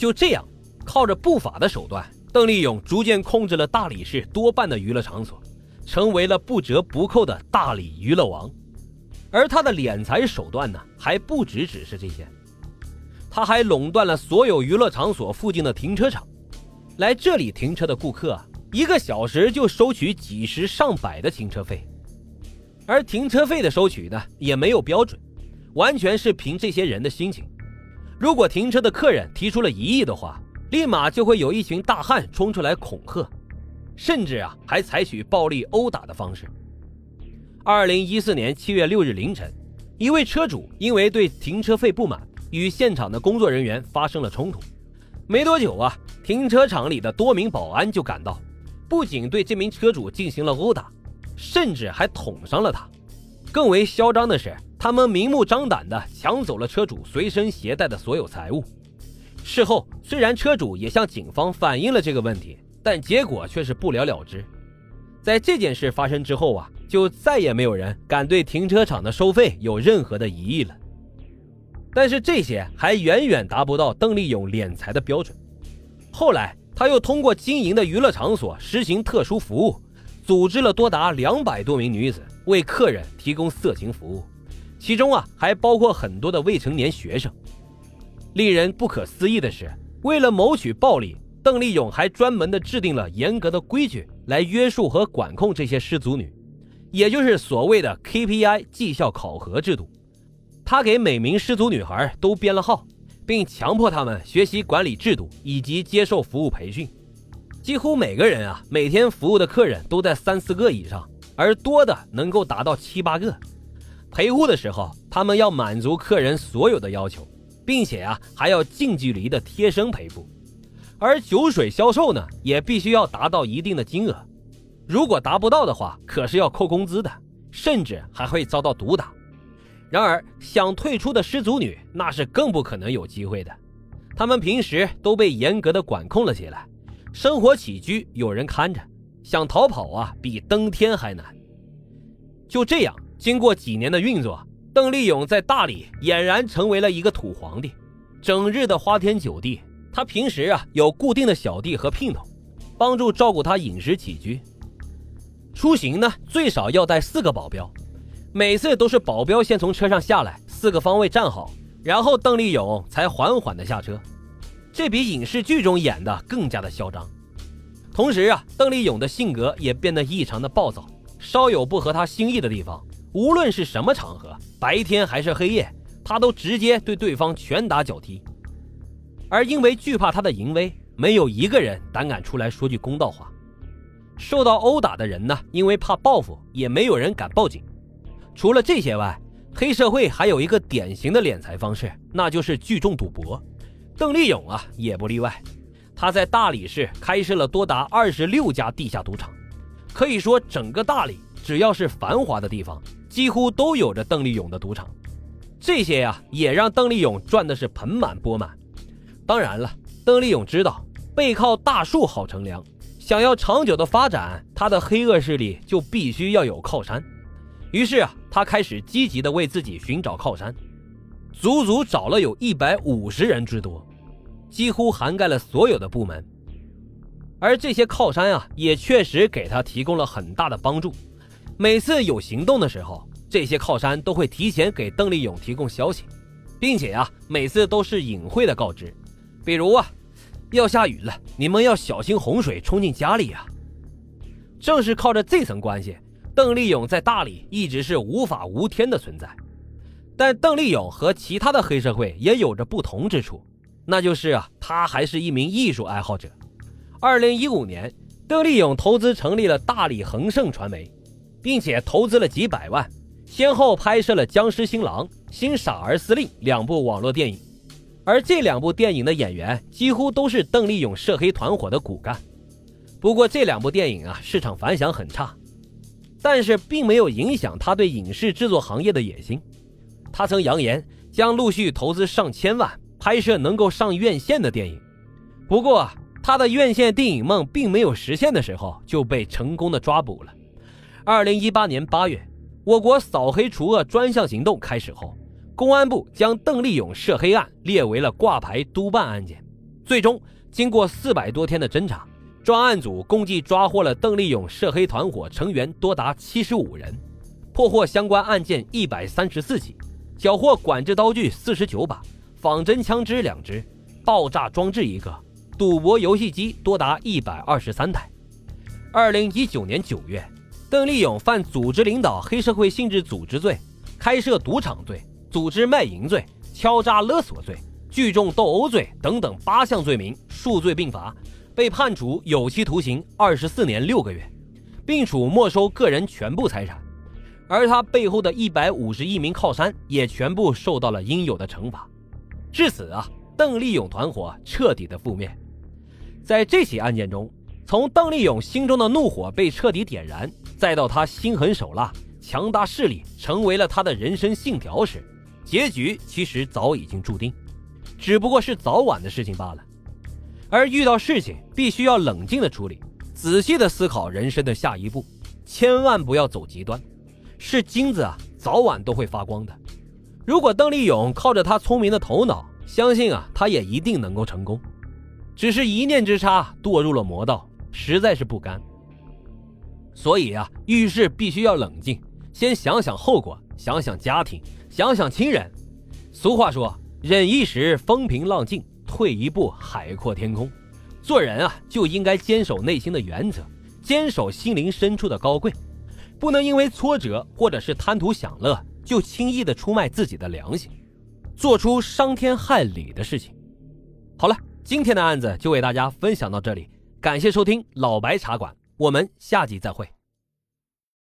就这样，靠着不法的手段，邓丽勇逐渐控制了大理市多半的娱乐场所，成为了不折不扣的大理娱乐王。而他的敛财手段呢，还不只只是这些，他还垄断了所有娱乐场所附近的停车场，来这里停车的顾客啊，一个小时就收取几十上百的停车费，而停车费的收取呢，也没有标准，完全是凭这些人的心情。如果停车的客人提出了异议的话，立马就会有一群大汉冲出来恐吓，甚至啊，还采取暴力殴打的方式。二零一四年七月六日凌晨，一位车主因为对停车费不满，与现场的工作人员发生了冲突。没多久啊，停车场里的多名保安就赶到，不仅对这名车主进行了殴打，甚至还捅伤了他。更为嚣张的是，他们明目张胆地抢走了车主随身携带的所有财物。事后，虽然车主也向警方反映了这个问题，但结果却是不了了之。在这件事发生之后啊。就再也没有人敢对停车场的收费有任何的疑义了。但是这些还远远达不到邓丽勇敛财的标准。后来，他又通过经营的娱乐场所实行特殊服务，组织了多达两百多名女子为客人提供色情服务，其中啊还包括很多的未成年学生。令人不可思议的是，为了谋取暴利，邓丽勇还专门的制定了严格的规矩来约束和管控这些失足女。也就是所谓的 KPI 绩效考核制度，他给每名失足女孩都编了号，并强迫她们学习管理制度以及接受服务培训。几乎每个人啊，每天服务的客人都在三四个以上，而多的能够达到七八个。陪护的时候，他们要满足客人所有的要求，并且啊，还要近距离的贴身陪护。而酒水销售呢，也必须要达到一定的金额。如果达不到的话，可是要扣工资的，甚至还会遭到毒打。然而，想退出的失足女那是更不可能有机会的。她们平时都被严格的管控了起来，生活起居有人看着，想逃跑啊，比登天还难。就这样，经过几年的运作，邓丽勇在大理俨然成为了一个土皇帝，整日的花天酒地。他平时啊，有固定的小弟和姘头，帮助照顾他饮食起居。出行呢，最少要带四个保镖，每次都是保镖先从车上下来，四个方位站好，然后邓丽勇才缓缓的下车。这比影视剧中演的更加的嚣张。同时啊，邓丽勇的性格也变得异常的暴躁，稍有不合他心意的地方，无论是什么场合，白天还是黑夜，他都直接对对方拳打脚踢。而因为惧怕他的淫威，没有一个人胆敢出来说句公道话。受到殴打的人呢，因为怕报复，也没有人敢报警。除了这些外，黑社会还有一个典型的敛财方式，那就是聚众赌博。邓立勇啊，也不例外。他在大理市开设了多达二十六家地下赌场，可以说整个大理只要是繁华的地方，几乎都有着邓丽勇的赌场。这些呀，也让邓丽勇赚的是盆满钵满。当然了，邓丽勇知道背靠大树好乘凉。想要长久的发展，他的黑恶势力就必须要有靠山。于是啊，他开始积极的为自己寻找靠山，足足找了有一百五十人之多，几乎涵盖了所有的部门。而这些靠山啊，也确实给他提供了很大的帮助。每次有行动的时候，这些靠山都会提前给邓丽勇提供消息，并且啊，每次都是隐晦的告知，比如啊。要下雨了，你们要小心洪水冲进家里啊！正是靠着这层关系，邓丽勇在大理一直是无法无天的存在。但邓丽勇和其他的黑社会也有着不同之处，那就是啊，他还是一名艺术爱好者。二零一五年，邓丽勇投资成立了大理恒盛传媒，并且投资了几百万，先后拍摄了《僵尸新郎》《新傻儿司令》两部网络电影。而这两部电影的演员几乎都是邓丽勇涉黑团伙的骨干。不过这两部电影啊，市场反响很差，但是并没有影响他对影视制作行业的野心。他曾扬言将陆续投资上千万拍摄能够上院线的电影。不过他的院线电影梦并没有实现的时候，就被成功的抓捕了。二零一八年八月，我国扫黑除恶专项行动开始后。公安部将邓丽勇涉黑案列为了挂牌督办案件，最终，经过四百多天的侦查，专案组共计抓获了邓丽勇涉黑团伙成员多达七十五人，破获相关案件一百三十四起，缴获管制刀具四十九把，仿真枪支两支，爆炸装置一个，赌博游戏机多达一百二十三台。二零一九年九月，邓丽勇犯组织领导黑社会性质组织罪、开设赌场罪、组织卖淫罪、敲诈勒索罪、聚众斗殴罪等等八项罪名，数罪并罚，被判处有期徒刑二十四年六个月，并处没收个人全部财产。而他背后的一百五十一名靠山也全部受到了应有的惩罚。至此啊，邓丽勇团伙彻底的覆灭。在这起案件中。从邓丽勇心中的怒火被彻底点燃，再到他心狠手辣、强大势力成为了他的人生信条时，结局其实早已经注定，只不过是早晚的事情罢了。而遇到事情必须要冷静的处理，仔细的思考人生的下一步，千万不要走极端。是金子啊，早晚都会发光的。如果邓丽勇靠着他聪明的头脑，相信啊，他也一定能够成功。只是一念之差，堕入了魔道。实在是不甘，所以啊，遇事必须要冷静，先想想后果，想想家庭，想想亲人。俗话说：“忍一时风平浪静，退一步海阔天空。”做人啊，就应该坚守内心的原则，坚守心灵深处的高贵，不能因为挫折或者是贪图享乐，就轻易的出卖自己的良心，做出伤天害理的事情。好了，今天的案子就为大家分享到这里。感谢收听老白茶馆，我们下集再会。